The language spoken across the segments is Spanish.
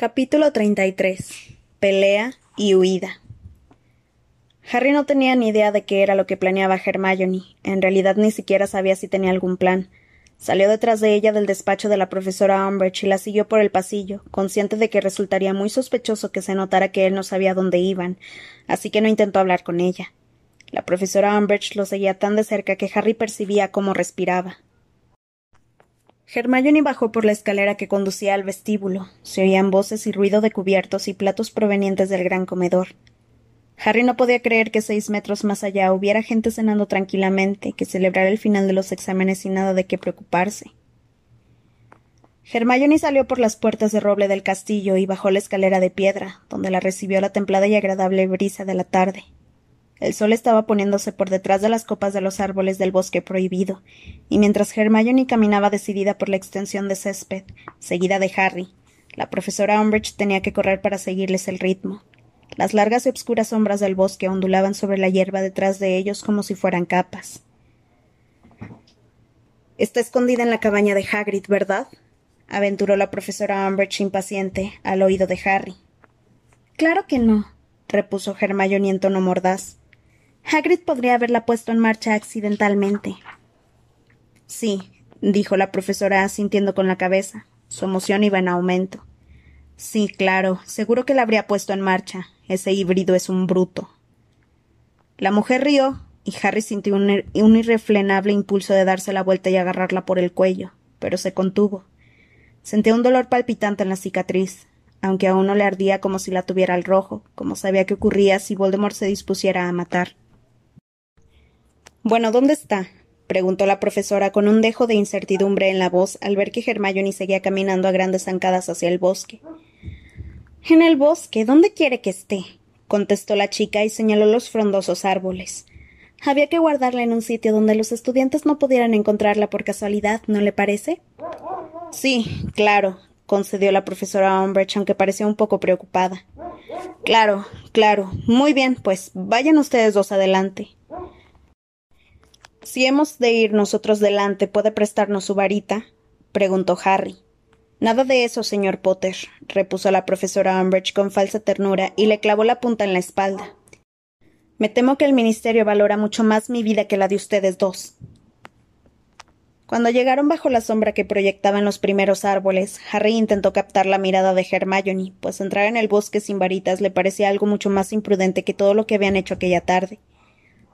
Capítulo 33. Pelea y huida. Harry no tenía ni idea de qué era lo que planeaba Hermione. En realidad ni siquiera sabía si tenía algún plan. Salió detrás de ella del despacho de la profesora Umbridge y la siguió por el pasillo, consciente de que resultaría muy sospechoso que se notara que él no sabía dónde iban, así que no intentó hablar con ella. La profesora Umbridge lo seguía tan de cerca que Harry percibía cómo respiraba. Hermione bajó por la escalera que conducía al vestíbulo. Se oían voces y ruido de cubiertos y platos provenientes del gran comedor. Harry no podía creer que seis metros más allá hubiera gente cenando tranquilamente, que celebrara el final de los exámenes sin nada de qué preocuparse. Hermione salió por las puertas de roble del castillo y bajó la escalera de piedra, donde la recibió la templada y agradable brisa de la tarde. El sol estaba poniéndose por detrás de las copas de los árboles del bosque prohibido, y mientras Hermione caminaba decidida por la extensión de césped, seguida de Harry, la profesora Umbridge tenía que correr para seguirles el ritmo. Las largas y obscuras sombras del bosque ondulaban sobre la hierba detrás de ellos como si fueran capas. Está escondida en la cabaña de Hagrid, ¿verdad? aventuró la profesora Umbridge impaciente al oído de Harry. Claro que no, repuso Hermione en tono mordaz. Hagrid podría haberla puesto en marcha accidentalmente. Sí, dijo la profesora asintiendo con la cabeza. Su emoción iba en aumento. Sí, claro, seguro que la habría puesto en marcha. Ese híbrido es un bruto. La mujer rió, y Harry sintió un, un, irrefrenable impulso de darse la vuelta y agarrarla por el cuello, pero se contuvo. Sentía un dolor palpitante en la cicatriz, aunque aún no le ardía como si la tuviera al rojo, como sabía que ocurría si Voldemort se dispusiera a matar. Bueno, ¿dónde está? preguntó la profesora con un dejo de incertidumbre en la voz al ver que Hermione seguía caminando a grandes zancadas hacia el bosque. En el bosque. ¿Dónde quiere que esté? contestó la chica y señaló los frondosos árboles. Había que guardarla en un sitio donde los estudiantes no pudieran encontrarla por casualidad, ¿no le parece? Sí, claro, concedió la profesora Umbridge, aunque parecía un poco preocupada. Claro, claro. Muy bien, pues vayan ustedes dos adelante. Si hemos de ir nosotros delante, ¿puede prestarnos su varita? preguntó Harry. Nada de eso, señor Potter, repuso la profesora Umbridge con falsa ternura y le clavó la punta en la espalda. Me temo que el Ministerio valora mucho más mi vida que la de ustedes dos. Cuando llegaron bajo la sombra que proyectaban los primeros árboles, Harry intentó captar la mirada de Hermione, pues entrar en el bosque sin varitas le parecía algo mucho más imprudente que todo lo que habían hecho aquella tarde.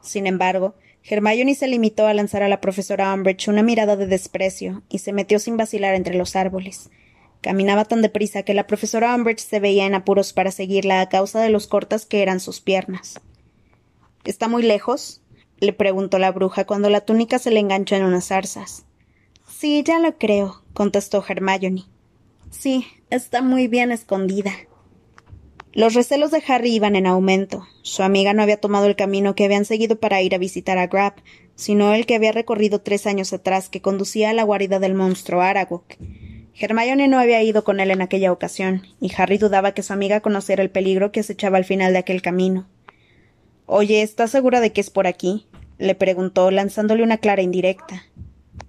Sin embargo, Hermione se limitó a lanzar a la profesora Umbridge una mirada de desprecio y se metió sin vacilar entre los árboles. Caminaba tan deprisa que la profesora Umbridge se veía en apuros para seguirla a causa de los cortas que eran sus piernas. ¿Está muy lejos? le preguntó la bruja cuando la túnica se le enganchó en unas zarzas. Sí, ya lo creo, contestó Hermione. Sí, está muy bien escondida. Los recelos de Harry iban en aumento. Su amiga no había tomado el camino que habían seguido para ir a visitar a Grab, sino el que había recorrido tres años atrás, que conducía a la guarida del monstruo Aragog. Hermione no había ido con él en aquella ocasión, y Harry dudaba que su amiga conociera el peligro que acechaba al final de aquel camino. Oye, ¿estás segura de que es por aquí? le preguntó, lanzándole una clara indirecta.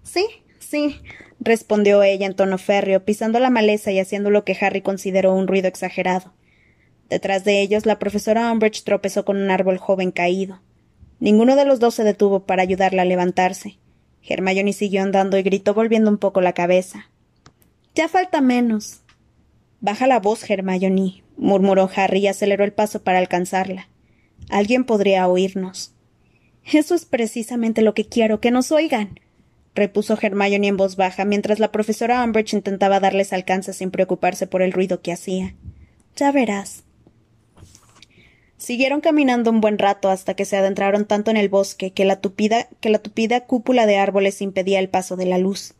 Sí, sí, respondió ella en tono férreo, pisando la maleza y haciendo lo que Harry consideró un ruido exagerado. Detrás de ellos, la profesora Umbridge tropezó con un árbol joven caído. Ninguno de los dos se detuvo para ayudarla a levantarse. Hermione siguió andando y gritó volviendo un poco la cabeza. Ya falta menos. Baja la voz, Hermione, murmuró Harry y aceleró el paso para alcanzarla. Alguien podría oírnos. Eso es precisamente lo que quiero, que nos oigan, repuso Hermione en voz baja mientras la profesora Umbridge intentaba darles alcance sin preocuparse por el ruido que hacía. Ya verás. Siguieron caminando un buen rato hasta que se adentraron tanto en el bosque que la tupida, que la tupida cúpula de árboles impedía el paso de la luz.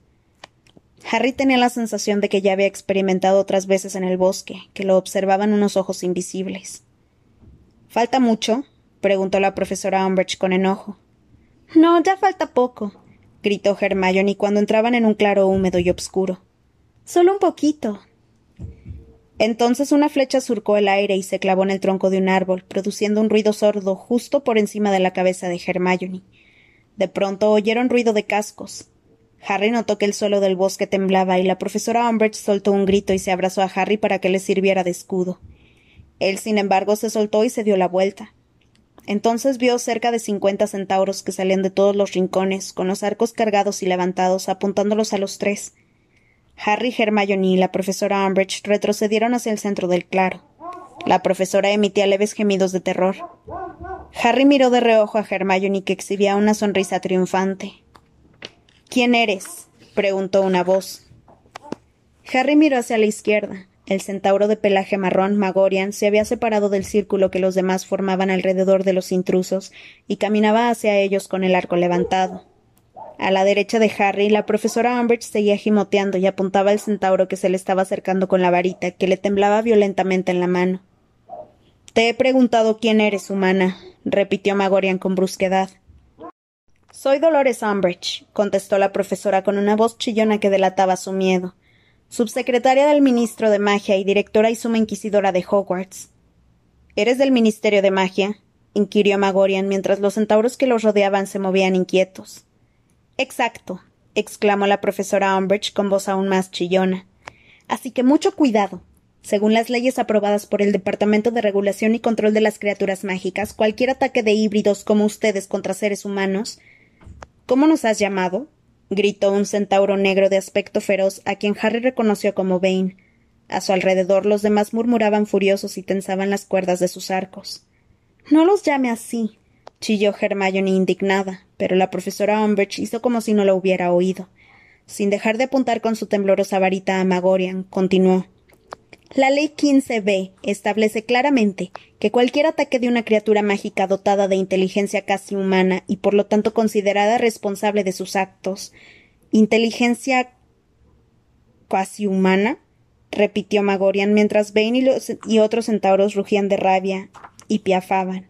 Harry tenía la sensación de que ya había experimentado otras veces en el bosque, que lo observaban unos ojos invisibles. ¿Falta mucho? preguntó la profesora Umbridge con enojo. No, ya falta poco, gritó Hermione cuando entraban en un claro húmedo y obscuro. Solo un poquito. Entonces una flecha surcó el aire y se clavó en el tronco de un árbol, produciendo un ruido sordo justo por encima de la cabeza de Hermione. De pronto oyeron ruido de cascos. Harry notó que el suelo del bosque temblaba y la profesora Umbridge soltó un grito y se abrazó a Harry para que le sirviera de escudo. Él, sin embargo, se soltó y se dio la vuelta. Entonces vio cerca de cincuenta centauros que salían de todos los rincones, con los arcos cargados y levantados, apuntándolos a los tres. Harry, Hermione y la profesora Umbridge retrocedieron hacia el centro del claro. La profesora emitía leves gemidos de terror. Harry miró de reojo a Hermione que exhibía una sonrisa triunfante. ¿Quién eres? preguntó una voz. Harry miró hacia la izquierda. El centauro de pelaje marrón, Magorian, se había separado del círculo que los demás formaban alrededor de los intrusos y caminaba hacia ellos con el arco levantado. A la derecha de Harry, la profesora Umbridge seguía gimoteando y apuntaba al centauro que se le estaba acercando con la varita, que le temblaba violentamente en la mano. Te he preguntado quién eres, humana, repitió Magorian con brusquedad. Soy Dolores Umbridge, contestó la profesora con una voz chillona que delataba su miedo subsecretaria del Ministro de Magia y directora y suma inquisidora de Hogwarts. ¿Eres del Ministerio de Magia? inquirió Magorian mientras los centauros que los rodeaban se movían inquietos. Exacto, exclamó la profesora Umbridge con voz aún más chillona. Así que mucho cuidado. Según las leyes aprobadas por el Departamento de Regulación y Control de las Criaturas Mágicas, cualquier ataque de híbridos como ustedes contra seres humanos. ¿Cómo nos has llamado? gritó un centauro negro de aspecto feroz a quien Harry reconoció como Vane. A su alrededor los demás murmuraban furiosos y tensaban las cuerdas de sus arcos. No los llame así, chilló Hermione indignada, pero la profesora Umbridge hizo como si no lo hubiera oído. Sin dejar de apuntar con su temblorosa varita a Magorian, continuó. La ley 15b establece claramente que cualquier ataque de una criatura mágica dotada de inteligencia casi humana y por lo tanto considerada responsable de sus actos. ¿Inteligencia casi humana? repitió Magorian mientras Bane y, y otros centauros rugían de rabia y piafaban.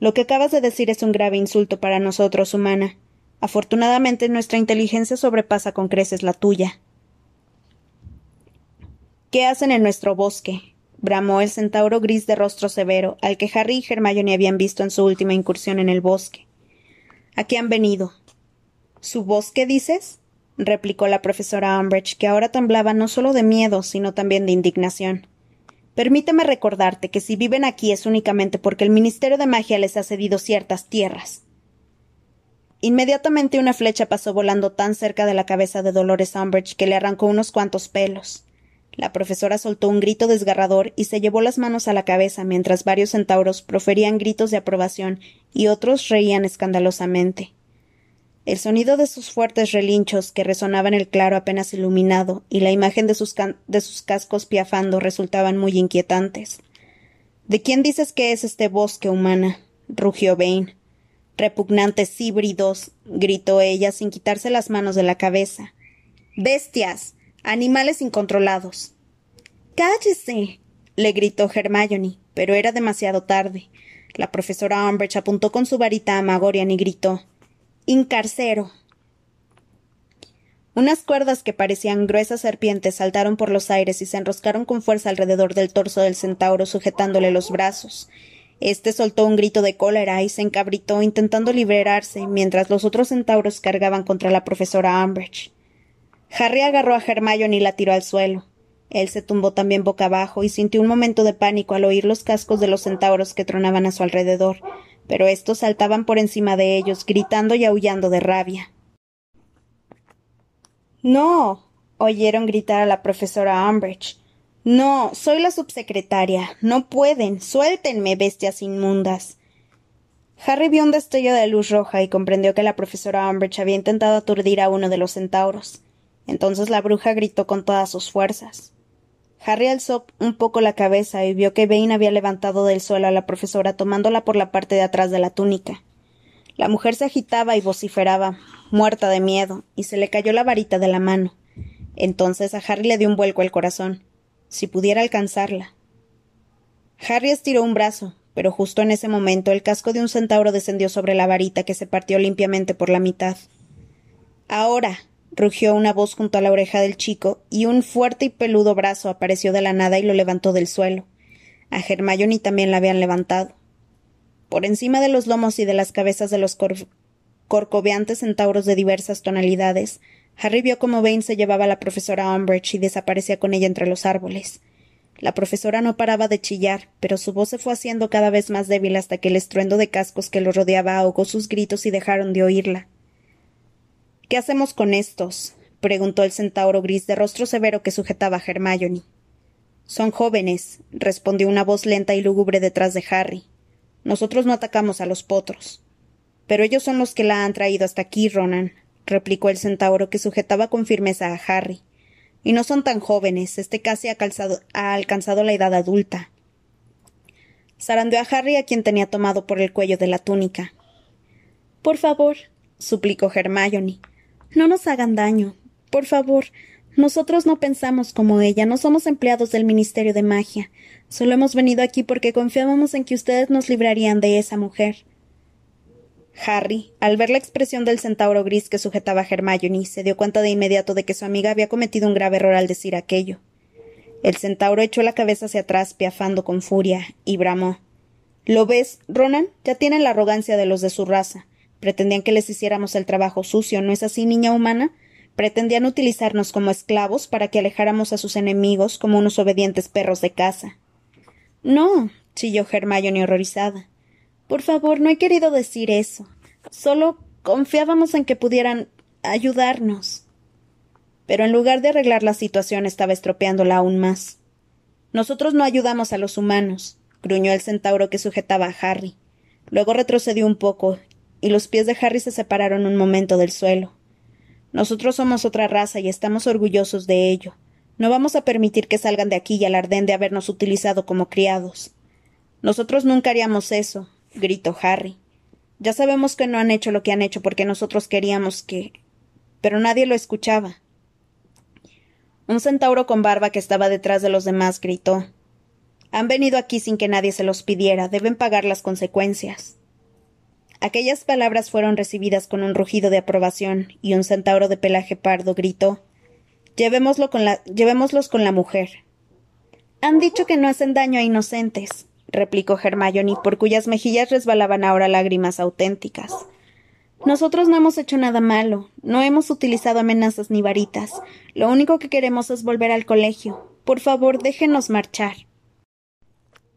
Lo que acabas de decir es un grave insulto para nosotros, humana. Afortunadamente nuestra inteligencia sobrepasa con creces la tuya. ¿Qué hacen en nuestro bosque? bramó el centauro gris de rostro severo, al que Harry y Hermione habían visto en su última incursión en el bosque. ¿A qué han venido? ¿Su bosque, dices? replicó la profesora Umbridge, que ahora temblaba no solo de miedo, sino también de indignación. Permíteme recordarte que si viven aquí es únicamente porque el Ministerio de Magia les ha cedido ciertas tierras. Inmediatamente una flecha pasó volando tan cerca de la cabeza de Dolores Umbridge que le arrancó unos cuantos pelos. La profesora soltó un grito desgarrador y se llevó las manos a la cabeza mientras varios centauros proferían gritos de aprobación y otros reían escandalosamente. El sonido de sus fuertes relinchos, que resonaban en el claro apenas iluminado, y la imagen de sus, de sus cascos piafando resultaban muy inquietantes. ¿De quién dices que es este bosque humana? rugió Vane. Repugnantes híbridos, gritó ella sin quitarse las manos de la cabeza. Bestias. Animales incontrolados. Cállese. le gritó Hermione, pero era demasiado tarde. La profesora Umbridge apuntó con su varita a Magorian y gritó Incarcero. Unas cuerdas que parecían gruesas serpientes saltaron por los aires y se enroscaron con fuerza alrededor del torso del centauro sujetándole los brazos. Este soltó un grito de cólera y se encabritó intentando liberarse, mientras los otros centauros cargaban contra la profesora Umbridge. Harry agarró a Hermione y la tiró al suelo. Él se tumbó también boca abajo y sintió un momento de pánico al oír los cascos de los centauros que tronaban a su alrededor, pero estos saltaban por encima de ellos, gritando y aullando de rabia. No. oyeron gritar a la profesora Umbridge. No, soy la subsecretaria. No pueden. Suéltenme, bestias inmundas. Harry vio un destello de luz roja y comprendió que la profesora Umbridge había intentado aturdir a uno de los centauros. Entonces la bruja gritó con todas sus fuerzas. Harry alzó un poco la cabeza y vio que Vane había levantado del suelo a la profesora tomándola por la parte de atrás de la túnica. La mujer se agitaba y vociferaba, muerta de miedo, y se le cayó la varita de la mano. Entonces a Harry le dio un vuelco al corazón. Si pudiera alcanzarla. Harry estiró un brazo, pero justo en ese momento el casco de un centauro descendió sobre la varita que se partió limpiamente por la mitad. Ahora, rugió una voz junto a la oreja del chico, y un fuerte y peludo brazo apareció de la nada y lo levantó del suelo. A Hermione también la habían levantado. Por encima de los lomos y de las cabezas de los corcoveantes centauros de diversas tonalidades, Harry vio cómo Vane se llevaba a la profesora Umbridge y desaparecía con ella entre los árboles. La profesora no paraba de chillar, pero su voz se fue haciendo cada vez más débil hasta que el estruendo de cascos que lo rodeaba ahogó sus gritos y dejaron de oírla. ¿Qué hacemos con estos? preguntó el centauro gris de rostro severo que sujetaba a Hermione. Son jóvenes, respondió una voz lenta y lúgubre detrás de Harry. Nosotros no atacamos a los potros. Pero ellos son los que la han traído hasta aquí, Ronan, replicó el centauro que sujetaba con firmeza a Harry. Y no son tan jóvenes, este casi ha, alcanzado la edad adulta. Zarandeó a Harry a quien tenía tomado por el cuello de la túnica. Por favor, suplicó Hermione, no nos hagan daño. Por favor, nosotros no pensamos como ella, no somos empleados del Ministerio de Magia. Solo hemos venido aquí porque confiábamos en que ustedes nos librarían de esa mujer. Harry, al ver la expresión del centauro gris que sujetaba a Hermione, se dio cuenta de inmediato de que su amiga había cometido un grave error al decir aquello. El centauro echó la cabeza hacia atrás, piafando con furia, y bramó. ¿Lo ves, Ronan? Ya tienen la arrogancia de los de su raza. Pretendían que les hiciéramos el trabajo sucio, ¿no es así, niña humana? Pretendían utilizarnos como esclavos para que alejáramos a sus enemigos como unos obedientes perros de caza. No, chilló Hermione horrorizada. Por favor, no he querido decir eso. Solo confiábamos en que pudieran ayudarnos. Pero en lugar de arreglar la situación estaba estropeándola aún más. Nosotros no ayudamos a los humanos, gruñó el centauro que sujetaba a Harry. Luego retrocedió un poco, y los pies de Harry se separaron un momento del suelo. Nosotros somos otra raza y estamos orgullosos de ello. No vamos a permitir que salgan de aquí y alarden de habernos utilizado como criados. Nosotros nunca haríamos eso, gritó Harry. Ya sabemos que no han hecho lo que han hecho porque nosotros queríamos que. Pero nadie lo escuchaba. Un centauro con barba que estaba detrás de los demás gritó. Han venido aquí sin que nadie se los pidiera. Deben pagar las consecuencias. Aquellas palabras fueron recibidas con un rugido de aprobación, y un centauro de pelaje pardo gritó Llevémoslo con la, Llevémoslos con la mujer. Han dicho que no hacen daño a inocentes, replicó Hermione, por cuyas mejillas resbalaban ahora lágrimas auténticas. Nosotros no hemos hecho nada malo, no hemos utilizado amenazas ni varitas. Lo único que queremos es volver al colegio. Por favor, déjenos marchar.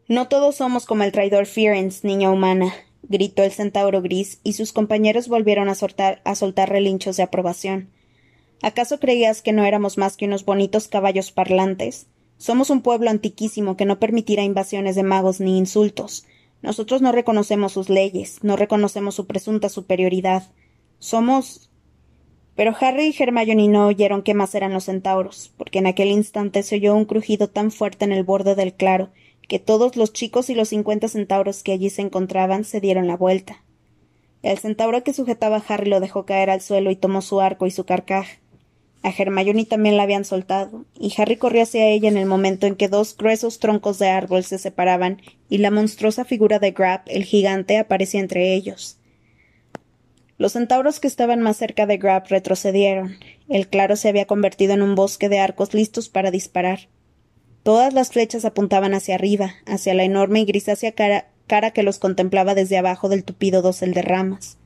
No todos somos como el traidor Fearens, niña humana, gritó el centauro gris, y sus compañeros volvieron a, soltar relinchos de aprobación. ¿Acaso creías que no éramos más que unos bonitos caballos parlantes? Somos un pueblo antiquísimo que no permitirá invasiones de magos ni insultos. Nosotros no reconocemos sus leyes, no reconocemos su presunta superioridad. Somos. Pero Harry y Hermione no oyeron qué más eran los centauros, porque en aquel instante se oyó un crujido tan fuerte en el borde del claro que todos los chicos y los cincuenta centauros que allí se encontraban se dieron la vuelta. El centauro que sujetaba a Harry lo dejó caer al suelo y tomó su arco y su carcaj. A Hermione también la habían soltado, y Harry corrió hacia ella en el momento en que dos gruesos troncos de árbol se separaban y la monstruosa figura de Grab, el gigante, aparecía entre ellos. Los centauros que estaban más cerca de Grab retrocedieron. El claro se había convertido en un bosque de arcos listos para disparar. Todas las flechas apuntaban hacia arriba, hacia la enorme y grisácea cara, que los contemplaba desde abajo del tupido dosel de ramas.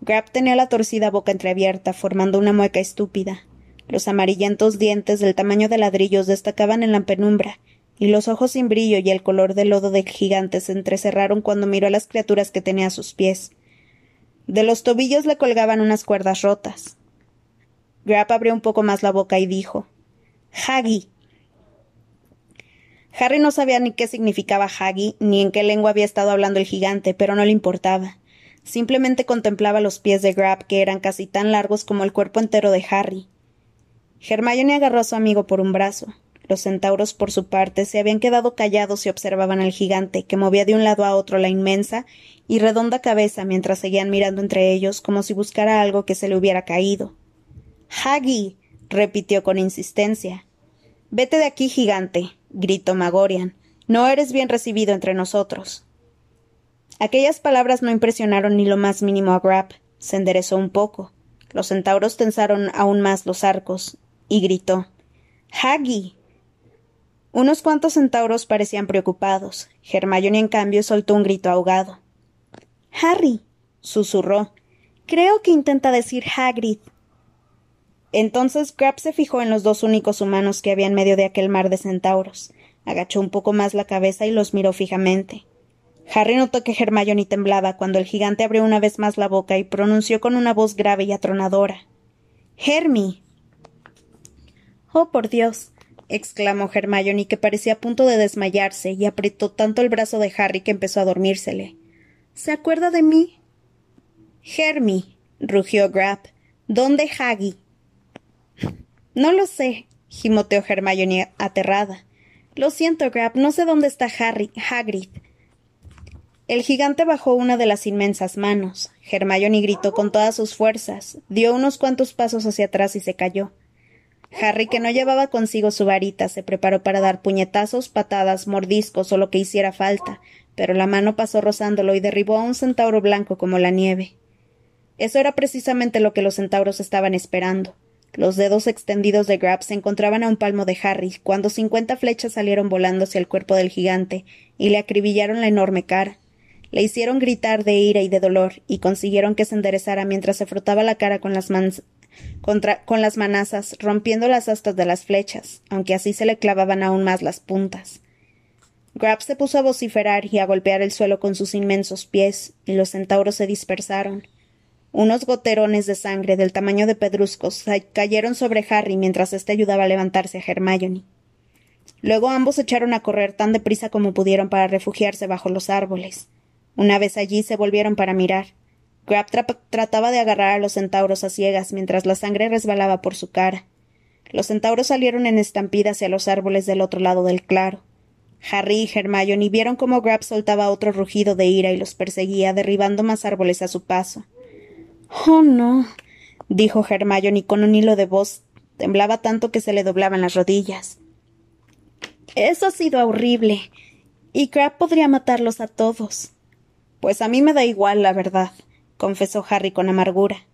Grab tenía la torcida boca entreabierta, formando una mueca estúpida. Los amarillentos dientes del tamaño de ladrillos destacaban en la penumbra, y los ojos sin brillo y el color del lodo del gigante se entrecerraron cuando miró a las criaturas que tenía a sus pies. De los tobillos le colgaban unas cuerdas rotas. Grab abrió un poco más la boca y dijo Haggy. Harry no sabía ni qué significaba Haggy, ni en qué lengua había estado hablando el gigante, pero no le importaba. Simplemente contemplaba los pies de Grab, que eran casi tan largos como el cuerpo entero de Harry. Hermione agarró a su amigo por un brazo. Los centauros, por su parte, se habían quedado callados y observaban al gigante, que movía de un lado a otro la inmensa y redonda cabeza mientras seguían mirando entre ellos como si buscara algo que se le hubiera caído. Haggy. repitió con insistencia. Vete de aquí, gigante gritó Magorian. No eres bien recibido entre nosotros. Aquellas palabras no impresionaron ni lo más mínimo a Grab. Se enderezó un poco. Los centauros tensaron aún más los arcos, y gritó Haggy. Unos cuantos centauros parecían preocupados. Hermione, en cambio, soltó un grito ahogado. Harry. susurró. Creo que intenta decir Hagrid. Entonces Grab se fijó en los dos únicos humanos que había en medio de aquel mar de centauros. Agachó un poco más la cabeza y los miró fijamente. Harry notó que Hermione temblaba cuando el gigante abrió una vez más la boca y pronunció con una voz grave y atronadora. Hermi. Oh, por Dios. exclamó Hermione, que parecía a punto de desmayarse, y apretó tanto el brazo de Harry que empezó a dormírsele. ¿Se acuerda de mí? Hermi, rugió Grab. ¿Dónde Haggy? No lo sé, gimoteó Hermione aterrada. Lo siento, Grab, no sé dónde está Harry, Hagrid. El gigante bajó una de las inmensas manos. Hermione gritó con todas sus fuerzas, dio unos cuantos pasos hacia atrás y se cayó. Harry, que no llevaba consigo su varita, se preparó para dar puñetazos, patadas, mordiscos o lo que hiciera falta, pero la mano pasó rozándolo y derribó a un centauro blanco como la nieve. Eso era precisamente lo que los centauros estaban esperando. Los dedos extendidos de Grab se encontraban a un palmo de Harry cuando cincuenta flechas salieron volando hacia el cuerpo del gigante y le acribillaron la enorme cara. Le hicieron gritar de ira y de dolor y consiguieron que se enderezara mientras se frotaba la cara con las, con las manazas, rompiendo las astas de las flechas, aunque así se le clavaban aún más las puntas. Grab se puso a vociferar y a golpear el suelo con sus inmensos pies, y los centauros se dispersaron. Unos goterones de sangre del tamaño de pedruscos cayeron sobre Harry mientras éste ayudaba a levantarse a Hermione. Luego ambos echaron a correr tan deprisa como pudieron para refugiarse bajo los árboles. Una vez allí se volvieron para mirar. Grab trataba de agarrar a los centauros a ciegas mientras la sangre resbalaba por su cara. Los centauros salieron en estampida hacia los árboles del otro lado del claro. Harry y Hermione vieron cómo Grab soltaba otro rugido de ira y los perseguía, derribando más árboles a su paso. Oh, no, dijo Hermione con un hilo de voz. Temblaba tanto que se le doblaban las rodillas. Eso ha sido horrible. Y Crab podría matarlos a todos. Pues a mí me da igual, la verdad, confesó Harry con amargura.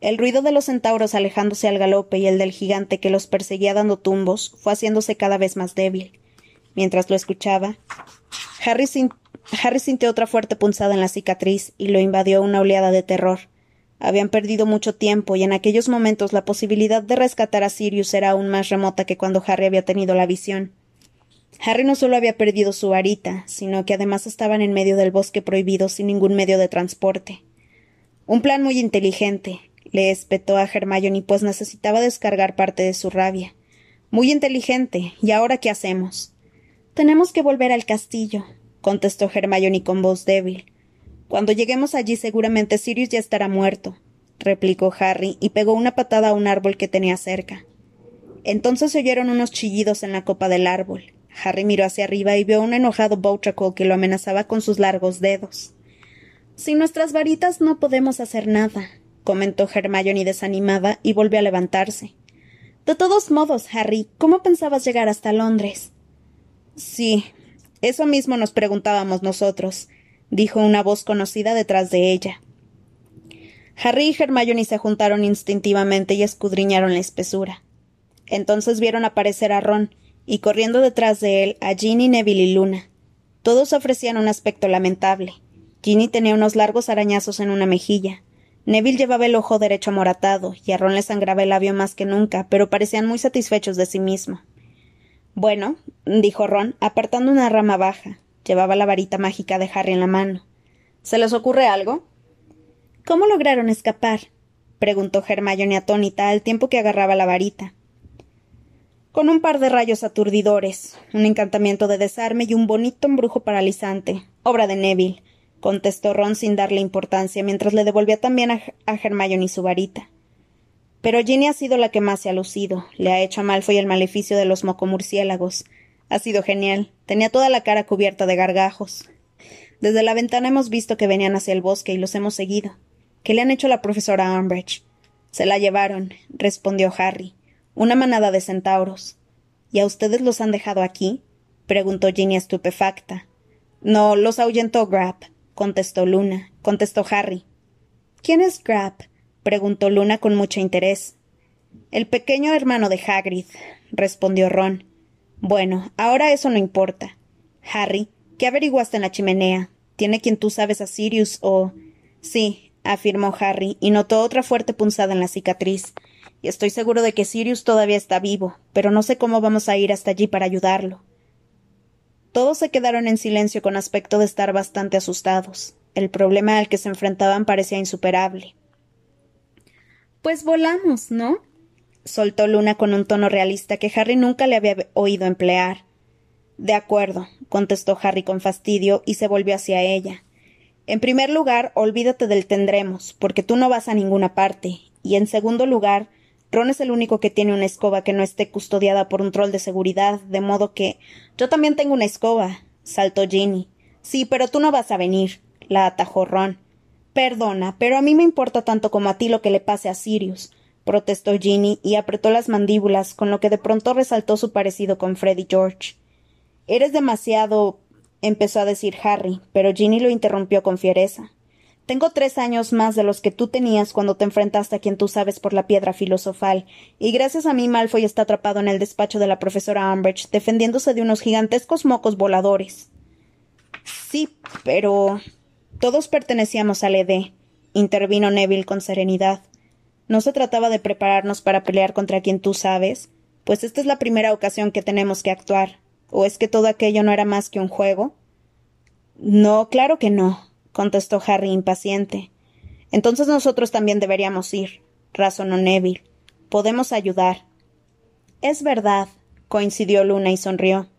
El ruido de los centauros alejándose al galope y el del gigante que los perseguía dando tumbos fue haciéndose cada vez más débil. Mientras lo escuchaba, Harry, Harry sintió otra fuerte punzada en la cicatriz y lo invadió una oleada de terror. Habían perdido mucho tiempo y en aquellos momentos la posibilidad de rescatar a Sirius era aún más remota que cuando Harry había tenido la visión. Harry no solo había perdido su varita, sino que además estaban en medio del bosque prohibido sin ningún medio de transporte. Un plan muy inteligente, le espetó a Hermione, pues necesitaba descargar parte de su rabia. Muy inteligente. ¿Y ahora qué hacemos? Tenemos que volver al castillo, contestó Hermione con voz débil. Cuando lleguemos allí seguramente Sirius ya estará muerto, replicó Harry y pegó una patada a un árbol que tenía cerca. Entonces se oyeron unos chillidos en la copa del árbol. Harry miró hacia arriba y vio a un enojado Boutracle que lo amenazaba con sus largos dedos. Sin nuestras varitas no podemos hacer nada, comentó Hermione desanimada y volvió a levantarse. De todos modos, Harry, ¿cómo pensabas llegar hasta Londres? Sí, eso mismo nos preguntábamos nosotros, dijo una voz conocida detrás de ella. Harry y Hermione se juntaron instintivamente y escudriñaron la espesura. Entonces vieron aparecer a Ron, y corriendo detrás de él a Ginny, Neville y Luna. Todos ofrecían un aspecto lamentable. Ginny tenía unos largos arañazos en una mejilla. Neville llevaba el ojo derecho amoratado, y a Ron le sangraba el labio más que nunca, pero parecían muy satisfechos de sí mismo. Bueno, dijo Ron, apartando una rama baja. Llevaba la varita mágica de Harry en la mano. ¿Se les ocurre algo? ¿Cómo lograron escapar? preguntó Hermione atónita al tiempo que agarraba la varita. Con un par de rayos aturdidores, un encantamiento de desarme y un bonito embrujo paralizante, obra de Neville, contestó Ron sin darle importancia, mientras le devolvía también a, a Hermione su varita. Pero Ginny ha sido la que más se ha lucido. Le ha hecho a Malfoy el maleficio de los mocomurciélagos. Ha sido genial. Tenía toda la cara cubierta de gargajos. Desde la ventana hemos visto que venían hacia el bosque y los hemos seguido. ¿Qué le han hecho a la profesora Umbridge? Se la llevaron, respondió Harry. Una manada de centauros. ¿Y a ustedes los han dejado aquí? preguntó Ginny estupefacta. No, los ahuyentó Grab, contestó Luna, contestó Harry. ¿Quién es Grab? preguntó Luna con mucho interés. El pequeño hermano de Hagrid, respondió Ron. Bueno, ahora eso no importa. Harry, ¿qué averiguaste en la chimenea? ¿Tiene quien tú sabes a Sirius o. Sí, afirmó Harry, y notó otra fuerte punzada en la cicatriz. y estoy seguro de que Sirius todavía está vivo, pero no sé cómo vamos a ir hasta allí para ayudarlo. Todos se quedaron en silencio con aspecto de estar bastante asustados. El problema al que se enfrentaban parecía insuperable. Pues volamos, ¿no? Soltó Luna con un tono realista que Harry nunca le había oído emplear. De acuerdo, contestó Harry con fastidio y se volvió hacia ella. En primer lugar, olvídate del tendremos, porque tú no vas a ninguna parte. Y en segundo lugar, Ron es el único que tiene una escoba que no esté custodiada por un troll de seguridad, de modo que. Yo también tengo una escoba, saltó Ginny. Sí, pero tú no vas a venir, la atajó Ron. Perdona, pero a mí me importa tanto como a ti lo que le pase a Sirius, protestó Ginny y apretó las mandíbulas, con lo que de pronto resaltó su parecido con Freddy George. Eres demasiado. empezó a decir Harry, pero Ginny lo interrumpió con fiereza. Tengo tres años más de los que tú tenías cuando te enfrentaste a quien tú sabes por la piedra filosofal, y gracias a mí Malfoy está atrapado en el despacho de la profesora Umbridge, defendiéndose de unos gigantescos mocos voladores. Sí, pero. Todos pertenecíamos al ED, intervino Neville con serenidad. No se trataba de prepararnos para pelear contra quien tú sabes, pues esta es la primera ocasión que tenemos que actuar. ¿O es que todo aquello no era más que un juego? No, claro que no, contestó Harry impaciente. Entonces nosotros también deberíamos ir, razonó Neville. Podemos ayudar. Es verdad, coincidió Luna y sonrió.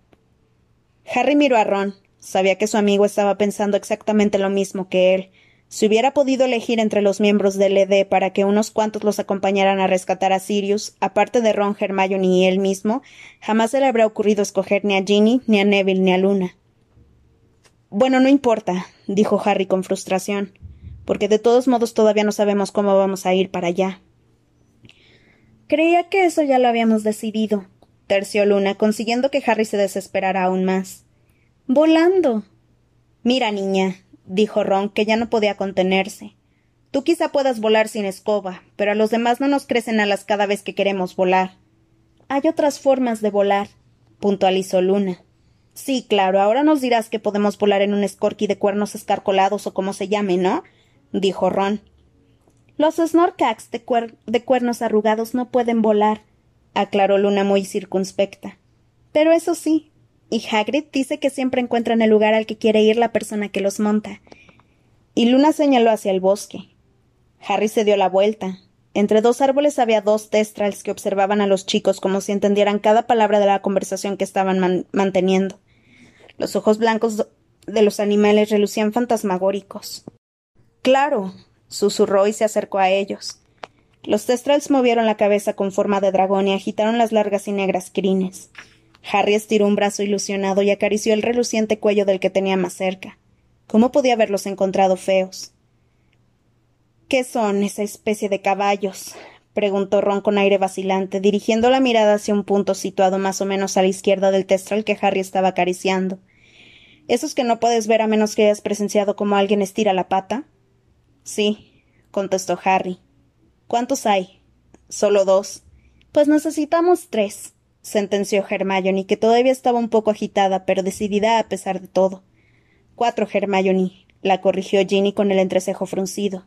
Harry miró a Ron. Sabía que su amigo estaba pensando exactamente lo mismo que él. Si hubiera podido elegir entre los miembros del ED para que unos cuantos los acompañaran a rescatar a Sirius, aparte de Ron, Hermione y él mismo, jamás se le habría ocurrido escoger ni a Ginny, ni a Neville, ni a Luna. Bueno, no importa, dijo Harry con frustración, porque de todos modos todavía no sabemos cómo vamos a ir para allá. Creía que eso ya lo habíamos decidido, terció Luna, consiguiendo que Harry se desesperara aún más. Volando. Mira, niña, dijo Ron, que ya no podía contenerse. Tú quizá puedas volar sin escoba, pero a los demás no nos crecen alas cada vez que queremos volar. Hay otras formas de volar, puntualizó Luna. Sí, claro, ahora nos dirás que podemos volar en un escorqui de cuernos escarcolados o como se llame, ¿no? dijo Ron. Los snorkax de, de cuernos arrugados no pueden volar, aclaró Luna muy circunspecta. Pero eso sí, y Hagrid dice que siempre encuentran el lugar al que quiere ir la persona que los monta. Y Luna señaló hacia el bosque. Harry se dio la vuelta. Entre dos árboles había dos testrals que observaban a los chicos como si entendieran cada palabra de la conversación que estaban manteniendo. Los ojos blancos de los animales relucían fantasmagóricos. Claro, susurró y se acercó a ellos. Los testrals movieron la cabeza con forma de dragón y agitaron las largas y negras crines. Harry estiró un brazo ilusionado y acarició el reluciente cuello del que tenía más cerca. ¿Cómo podía haberlos encontrado feos? ¿Qué son esa especie de caballos? preguntó Ron con aire vacilante, dirigiendo la mirada hacia un punto situado más o menos a la izquierda del testral que Harry estaba acariciando. ¿Esos que no puedes ver a menos que hayas presenciado cómo alguien estira la pata? Sí, contestó Harry. ¿Cuántos hay? Solo dos. Pues necesitamos tres, sentenció Hermione, que todavía estaba un poco agitada, pero decidida a pesar de todo. Cuatro, Hermione, la corrigió Ginny con el entrecejo fruncido.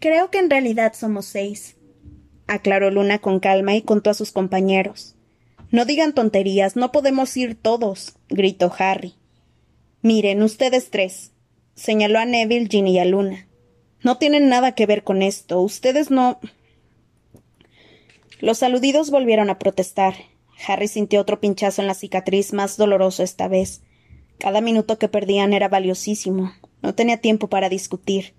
Creo que en realidad somos seis aclaró Luna con calma y contó a sus compañeros. No digan tonterías, no podemos ir todos, gritó Harry. Miren, ustedes tres, señaló a Neville, Ginny y a Luna. No tienen nada que ver con esto. Ustedes no. Los aludidos volvieron a protestar. Harry sintió otro pinchazo en la cicatriz, más doloroso esta vez. Cada minuto que perdían era valiosísimo. No tenía tiempo para discutir.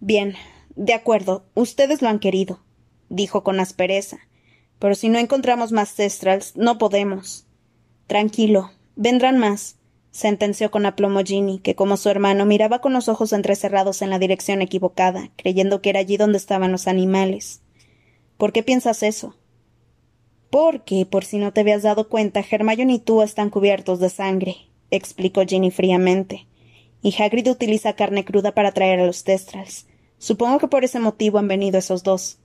Bien, de acuerdo, ustedes lo han querido dijo con aspereza. Pero si no encontramos más testrals, no podemos. Tranquilo, vendrán más, sentenció con aplomo Ginny, que como su hermano miraba con los ojos entrecerrados en la dirección equivocada, creyendo que era allí donde estaban los animales. ¿Por qué piensas eso? Porque, por si no te habías dado cuenta, Hermione y tú están cubiertos de sangre, explicó Ginny fríamente. Y Hagrid utiliza carne cruda para traer a los testrals. Supongo que por ese motivo han venido esos dos.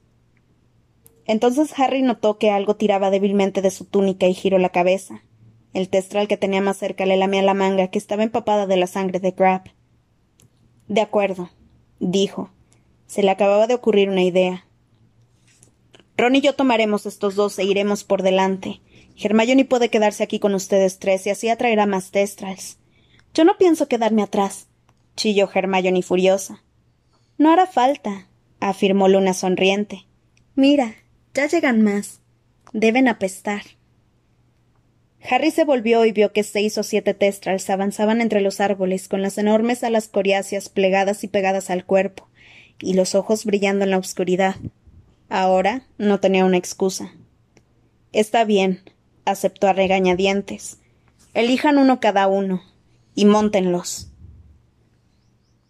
Entonces Harry notó que algo tiraba débilmente de su túnica y giró la cabeza. El testral que tenía más cerca le lamía la manga, que estaba empapada de la sangre de Grab. De acuerdo, dijo. Se le acababa de ocurrir una idea. Ron y yo tomaremos estos dos e iremos por delante. Hermione puede quedarse aquí con ustedes tres y así atraerá más testrals. Yo no pienso quedarme atrás, chilló Hermione furiosa. No hará falta, afirmó Luna sonriente. Mira, ya llegan más. Deben apestar. Harry se volvió y vio que seis o siete testrals avanzaban entre los árboles con las enormes alas coriáceas plegadas y pegadas al cuerpo, y los ojos brillando en la oscuridad. Ahora no tenía una excusa. Está bien, aceptó a regañadientes. Elijan uno cada uno y móntenlos.